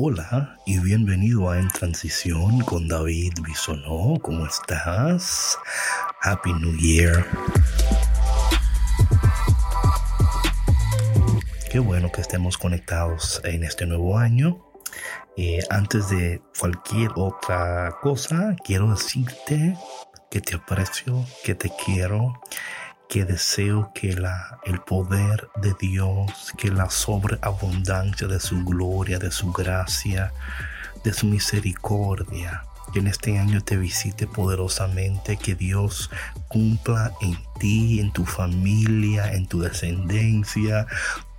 Hola y bienvenido a En Transición con David Bisonó. ¿Cómo estás? Happy New Year. Qué bueno que estemos conectados en este nuevo año. Eh, antes de cualquier otra cosa, quiero decirte que te aprecio, que te quiero que deseo que la, el poder de Dios, que la sobreabundancia de su gloria, de su gracia, de su misericordia, que en este año te visite poderosamente, que Dios cumpla en ti, en tu familia, en tu descendencia,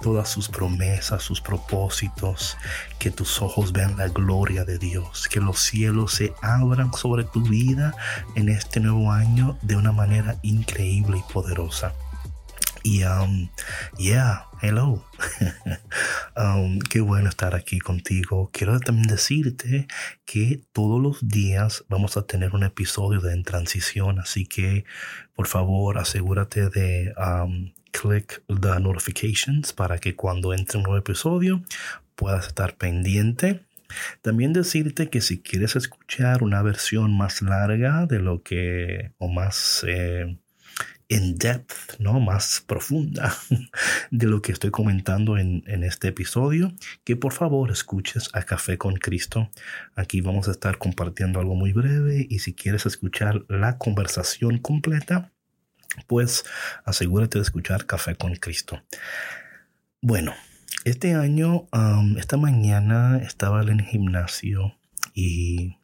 todas sus promesas, sus propósitos, que tus ojos vean la gloria de Dios, que los cielos se abran sobre tu vida en este nuevo año de una manera increíble y poderosa. Y, um, yeah, hello. um, qué bueno estar aquí contigo. Quiero también decirte que todos los días vamos a tener un episodio de En Transición, así que por favor asegúrate de um, click the notifications para que cuando entre un nuevo episodio puedas estar pendiente. También decirte que si quieres escuchar una versión más larga de lo que o más eh, in depth, ¿no? Más profunda de lo que estoy comentando en, en, este episodio, que por favor escuches a Café con Cristo. Aquí vamos a estar compartiendo algo muy breve y si quieres escuchar la conversación completa, pues asegúrate de escuchar Café con Cristo. Bueno, este año, esta mañana estaba en el gimnasio y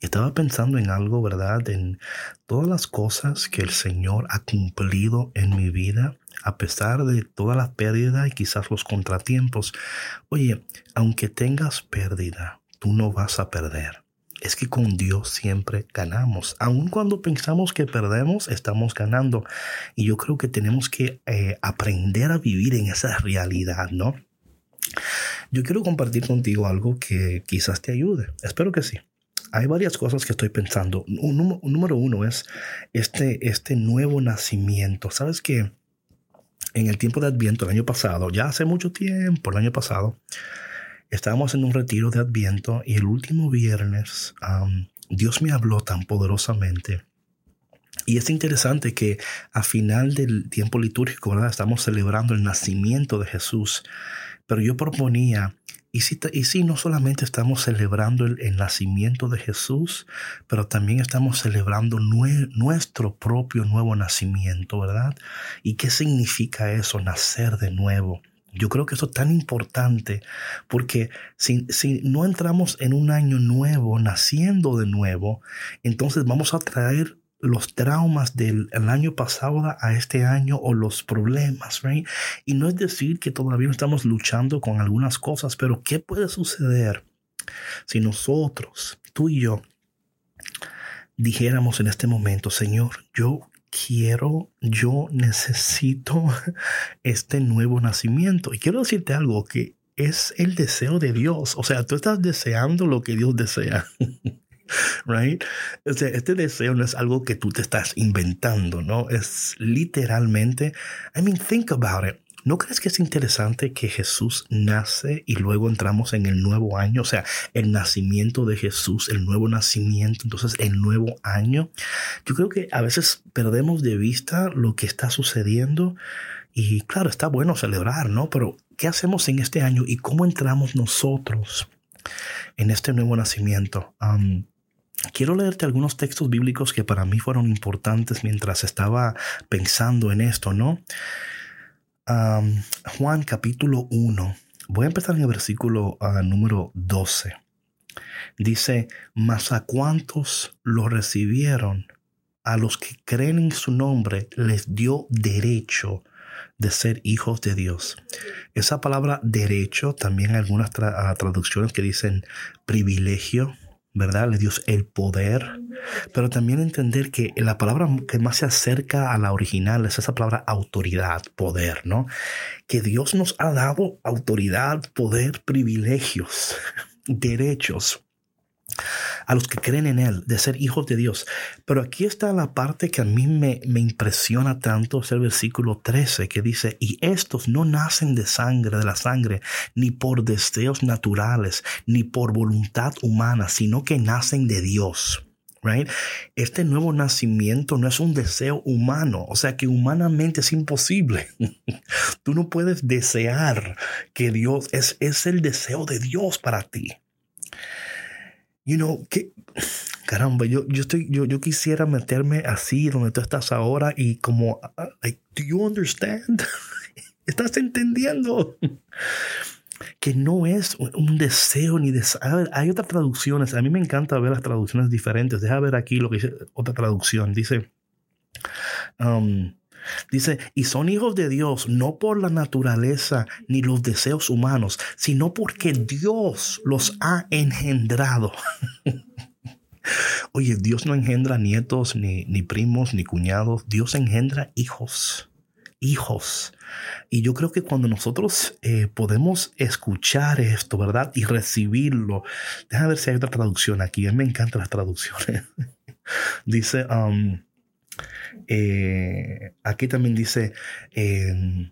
estaba pensando en algo, ¿verdad? En todas las cosas que el Señor ha cumplido en mi vida, a pesar de toda la pérdida y quizás los contratiempos. Oye, aunque tengas pérdida, tú no vas a perder. Es que con Dios siempre ganamos. Aun cuando pensamos que perdemos, estamos ganando. Y yo creo que tenemos que eh, aprender a vivir en esa realidad, ¿no? Yo quiero compartir contigo algo que quizás te ayude. Espero que sí hay varias cosas que estoy pensando. Número uno es este, este nuevo nacimiento. Sabes que en el tiempo de Adviento, el año pasado, ya hace mucho tiempo, el año pasado, estábamos en un retiro de Adviento y el último viernes Dios me habló tan poderosamente. Y es interesante que a final del tiempo litúrgico, ¿verdad? Estamos celebrando el nacimiento de Jesús. Pero yo proponía y si, no solamente estamos celebrando el, nacimiento de Jesús, pero también estamos celebrando nuestro propio nuevo nacimiento, ¿verdad? ¿Y qué significa eso, nacer de nuevo? Yo creo que eso es tan importante porque si, si, no entramos en un año nuevo, naciendo de nuevo, entonces vamos a traer los traumas del año pasado a este año o los problemas? Y no es decir que todavía no estamos luchando con algunas cosas, pero ¿qué puede suceder si nosotros, tú y yo, dijéramos en este momento, Señor, yo quiero, yo necesito este nuevo nacimiento? Y quiero decirte algo que es el deseo de Dios. O sea, tú estás deseando lo que Dios desea. right? este deseo no es algo que tú te estás inventando, ¿no? Es literalmente, I mean, think about it. ¿No crees que es interesante que Jesús nace y luego entramos en el nuevo año? O sea, el nacimiento de Jesús, el nuevo nacimiento, entonces el nuevo año. Yo creo que a veces perdemos de vista lo que está sucediendo y claro, está bueno celebrar, ¿no? Pero ¿qué hacemos en este año y cómo entramos nosotros en este nuevo nacimiento? Um, Quiero leerte algunos textos bíblicos que para mí fueron importantes mientras estaba pensando en esto, ¿no? Juan capítulo 1. Voy a empezar en el versículo ah, número 12. Dice, mas a cuantos lo recibieron, a los que creen en su nombre, les dio derecho de ser hijos de Dios. Esa palabra derecho, también algunas ah, traducciones que dicen privilegio, ¿verdad? Le dio el poder, pero también entender que la palabra que más se acerca a la original es esa palabra autoridad, poder, ¿no? Que Dios nos ha dado autoridad, poder, privilegios, derechos. A los que creen en Él, de ser hijos de Dios. Pero aquí está la parte que a mí me, me impresiona tanto, es el versículo 13 que dice, y estos no nacen de sangre, de la sangre, ni por deseos naturales, ni por voluntad humana, sino que nacen de Dios. Right? Este nuevo nacimiento no es un deseo humano, o sea que humanamente es imposible. Tú no puedes desear que Dios es, es el deseo de Dios para ti you know, que, caramba, yo, yo, estoy, yo, yo quisiera meterme así donde tú estás ahora y como, like, do you understand? ¿Estás entendiendo? que no es un deseo ni deseo. hay otras traducciones. A mí me encanta ver las traducciones diferentes. Deja ver aquí lo que dice otra traducción. Dice, um, Dice, y son hijos de Dios no por la naturaleza ni los deseos humanos, sino porque Dios los ha engendrado. Oye, Dios no engendra nietos, ni, ni primos, ni cuñados. Dios engendra hijos. Hijos. Y yo creo que cuando nosotros eh, podemos escuchar esto, ¿verdad? Y recibirlo. Déjame ver si hay otra traducción aquí. A mí me encantan las traducciones. Dice, um, eh, aquí también dice em,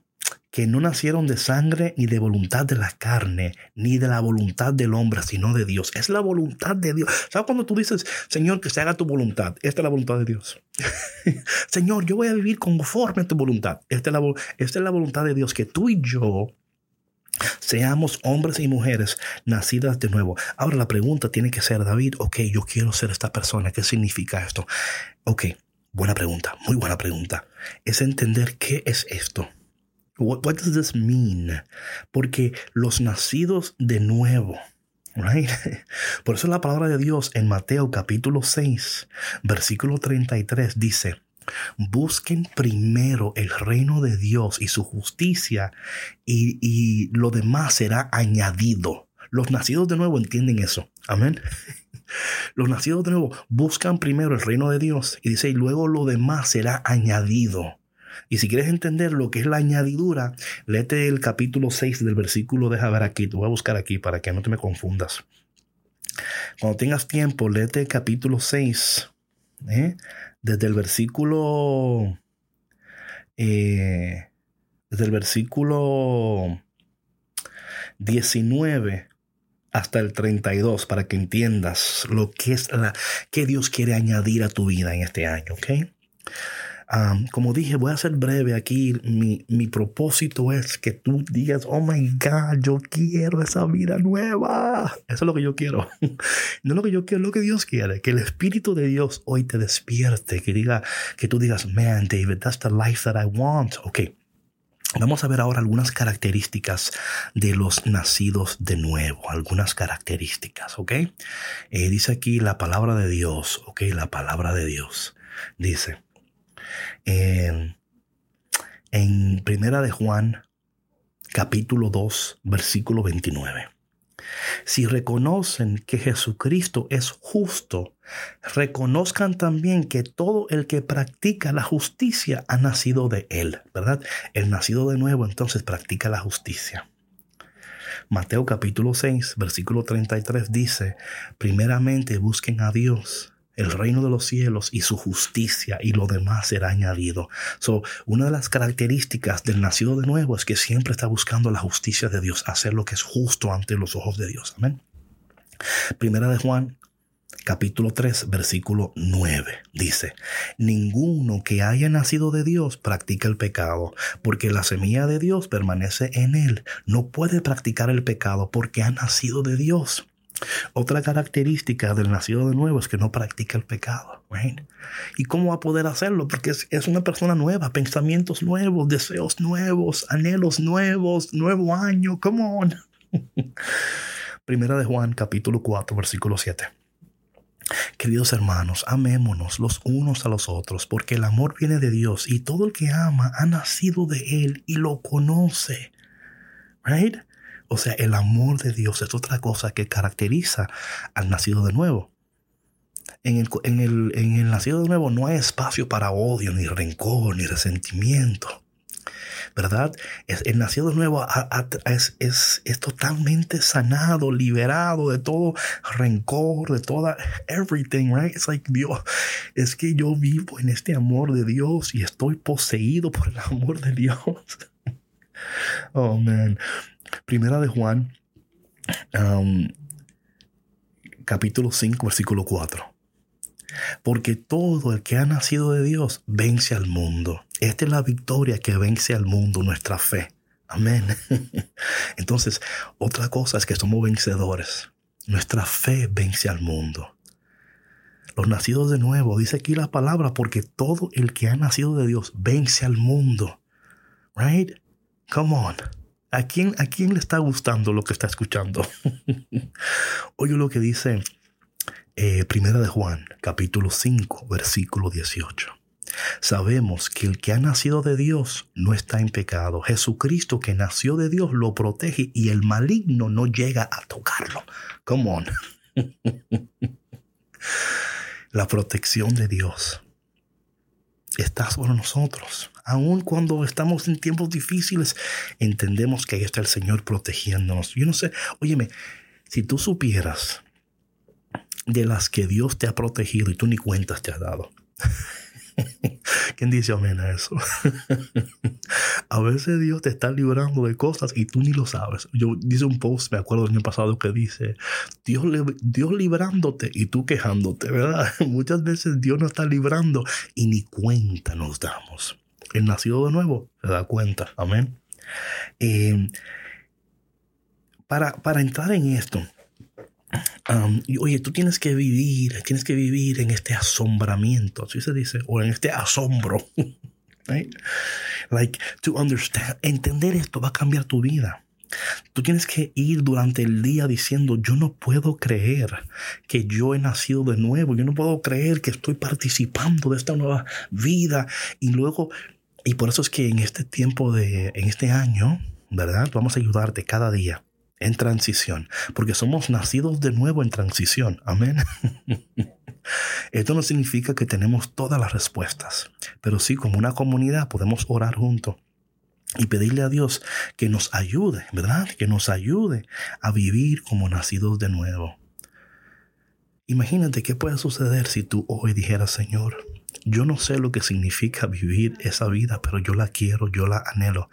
que no nacieron de sangre ni de voluntad de la carne, ni de la voluntad del hombre, sino de Dios. Es la voluntad de Dios. ¿Sabes cuando tú dices, Señor, que se haga tu voluntad? Esta es la voluntad de Dios. Señor, yo voy a vivir conforme a tu voluntad. Esta es, la, esta es la voluntad de Dios, que tú y yo Seamos hombres y mujeres nacidas de nuevo. Ahora la pregunta tiene que ser, David, ok, yo quiero ser esta persona. ¿Qué significa esto? Ok, Buena pregunta, muy buena pregunta. Es entender qué es esto. What, does this mean? Porque los nacidos de nuevo, right? Por eso la palabra de Dios en Mateo capítulo 6, versículo 33 dice, busquen primero el reino de Dios y su justicia y, y lo demás será añadido. Los nacidos de nuevo entienden eso. Amén. Los nacidos de nuevo buscan primero el reino de Dios y dice, y luego lo demás será añadido. Y si quieres entender lo que es la añadidura, léete el capítulo 6 del versículo, deja ver aquí, te voy a buscar aquí para que no te me confundas. Cuando tengas tiempo, léete el capítulo 6, ¿eh? desde el versículo, eh, desde el versículo 19 hasta el 32 para que entiendas lo que es la que Dios quiere añadir a tu vida en este año, ¿ok? como dije, voy a ser breve aquí. Mi, mi, propósito es que tú digas, oh my God, yo quiero esa vida nueva. Eso es lo que yo quiero. No lo que yo quiero, lo que Dios quiere. Que el Espíritu de Dios hoy te despierte. Que diga, que tú digas, man, David, that's the life that I want. Ok. Vamos a ver ahora algunas características de los nacidos de nuevo, algunas características, ¿ok? Eh, dice aquí la palabra de Dios, ¿ok? La palabra de Dios. Dice, en Primera de Juan, capítulo 2, versículo 29. Si reconocen que Jesucristo es justo, reconozcan también que todo el que practica la justicia ha nacido de Él, ¿verdad? El nacido de nuevo entonces practica la justicia. Mateo capítulo 6, versículo 33 dice, primeramente busquen a Dios el reino de los cielos y su justicia y lo demás será añadido. So, una de las características del nacido de nuevo es que siempre está buscando la justicia de Dios, hacer lo que es justo ante los ojos de Dios. Amén. Primera de Juan, capítulo 3, versículo 9, dice, Ninguno que haya nacido de Dios practica el pecado, porque la semilla de Dios permanece en él. No puede practicar el pecado porque ha nacido de Dios. Otra característica del nacido de nuevo es que no practica el pecado. ¿Y cómo va a poder hacerlo? Porque es, una persona nueva, pensamientos nuevos, deseos nuevos, anhelos nuevos, nuevo año. Come on. Primera de Juan, capítulo 4, versículo 7. Queridos hermanos, amémonos los unos a los otros, porque el amor viene de Dios y todo el que ama ha nacido de Él y lo conoce. Right? O sea, el amor de Dios es otra cosa que caracteriza al nacido de nuevo. En el, en, el, en el nacido de nuevo no hay espacio para odio, ni rencor, ni resentimiento. ¿verdad? Es, el nacido de nuevo es, es, es, totalmente sanado, liberado de todo rencor, de toda everything, right? It's like Dios, es que yo vivo en este amor de Dios y estoy poseído por el amor de Dios. oh man. Primera de Juan, um, capítulo 5, versículo 4. Porque todo el que ha nacido de Dios vence al mundo. Esta es la victoria que vence al mundo, nuestra fe. Amén. Entonces, otra cosa es que somos vencedores. Nuestra fe vence al mundo. Los nacidos de nuevo, dice aquí la palabra, porque todo el que ha nacido de Dios vence al mundo. Right? Come on. ¿A quién, ¿A quién le está gustando lo que está escuchando? Oye lo que dice eh, Primera de Juan, capítulo 5, versículo 18. Sabemos que el que ha nacido de Dios no está en pecado. Jesucristo que nació de Dios lo protege y el maligno no llega a tocarlo. Come on. La protección de Dios está sobre nosotros. Aun cuando estamos en tiempos difíciles, entendemos que ahí está el Señor protegiéndonos. Yo no sé, óyeme, si tú supieras de las que Dios te ha protegido y tú ni cuentas te has dado. ¿Quién dice amén a eso? a veces Dios te está librando de cosas y tú ni lo sabes. Yo hice un post, me acuerdo del año pasado, que dice, Dios, Dios librándote y tú quejándote, ¿verdad? Muchas veces Dios nos está librando y ni cuenta nos damos. El nacido de nuevo se da cuenta, amén. Eh, para, para entrar en esto, oye, tú tienes que vivir, tienes que vivir en este asombramiento, así se dice, o en este asombro. Like, to understand, entender esto va a cambiar tu vida. Tú tienes que ir durante el día diciendo, yo no puedo creer que yo he nacido de nuevo, yo no puedo creer que estoy participando de esta nueva vida. Y luego, y por eso es que en este tiempo de, en este año, ¿verdad? Vamos a ayudarte cada día en transición, porque somos nacidos de nuevo en transición. Amén. Esto no significa que tenemos todas las respuestas, pero sí como una comunidad podemos orar juntos y pedirle a Dios que nos ayude, ¿verdad? Que nos ayude a vivir como nacidos de nuevo. Imagínate qué puede suceder si tú hoy dijeras, Señor, yo no sé lo que significa vivir esa vida, pero yo la quiero, yo la anhelo.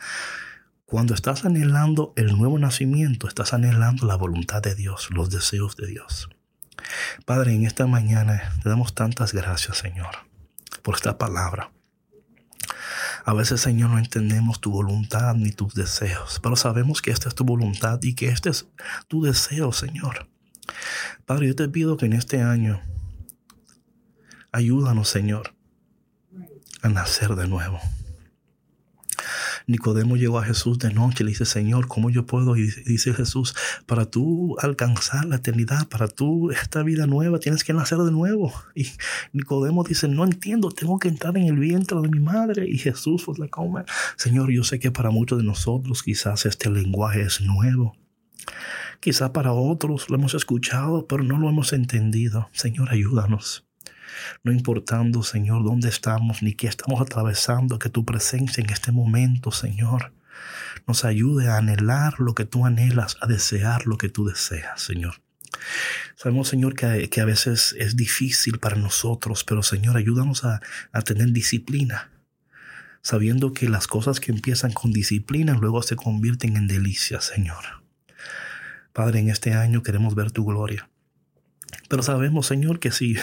Cuando estás anhelando el nuevo nacimiento, estás anhelando la voluntad de Dios, los deseos de Dios. Padre, en esta mañana te damos tantas gracias, Señor, por esta palabra. A veces, Señor, no entendemos tu voluntad ni tus deseos, pero sabemos que esta es tu voluntad y que este es tu deseo, Señor. Padre, yo te pido que en este año ayúdanos, Señor, a nacer de nuevo. Nicodemo llegó a Jesús de noche y le dice, Señor, ¿cómo yo puedo? Y dice Jesús, para tú alcanzar la eternidad, para tú esta vida nueva, tienes que nacer de nuevo. Y Nicodemo dice, no entiendo, tengo que entrar en el vientre de mi madre. Y Jesús fue la come. Señor, yo sé que para muchos de nosotros quizás este lenguaje es nuevo. Quizás para otros lo hemos escuchado, pero no lo hemos entendido. Señor, ayúdanos no importando, Señor, dónde estamos ni qué estamos atravesando, que tu presencia en este momento, Señor, nos ayude a anhelar lo que tú anhelas, a desear lo que tú deseas, Señor. Sabemos, Señor, que, que a veces es difícil para nosotros, pero Señor, ayúdanos a, a tener disciplina sabiendo que las cosas que empiezan con disciplina luego se convierten en delicias, Señor. Padre, en este año queremos ver tu gloria. Pero sabemos, Señor, que si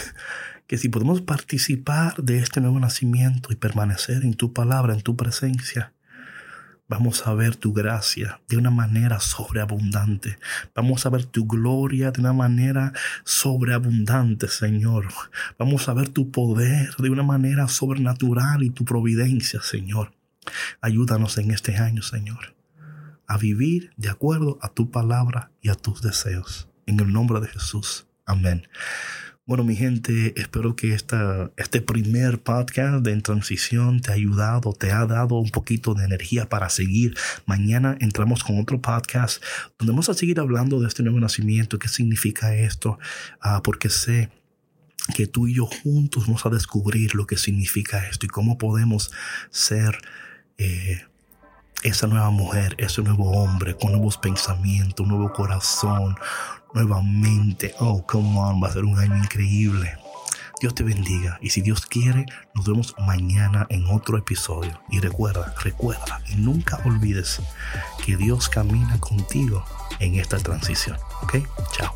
que si podemos participar de este nuevo nacimiento y permanecer en tu palabra, en tu presencia, vamos a ver tu gracia de una manera sobreabundante. Vamos a ver tu gloria de una manera sobreabundante, Señor. Vamos a ver tu poder de una manera sobrenatural y tu providencia, Señor. Ayúdanos en este año, Señor, a vivir de acuerdo a tu palabra y a tus deseos. En el nombre de Jesús. Amén. Bueno, mi gente, espero que esta, este primer podcast de En Transición te ha ayudado, te ha dado un poquito de energía para seguir. Mañana entramos con otro podcast donde vamos a seguir hablando de este nuevo nacimiento, qué significa esto, ah, porque sé que tú y yo juntos vamos a descubrir lo que significa esto y cómo podemos ser... Eh, esa nueva mujer, ese nuevo hombre con nuevos pensamientos, un nuevo corazón, nuevamente. Oh, come on, va a ser un año increíble. Dios te bendiga y si Dios quiere, nos vemos mañana en otro episodio. Y recuerda, recuerda y nunca olvides que Dios camina contigo en esta transición. ¿Ok? Chao.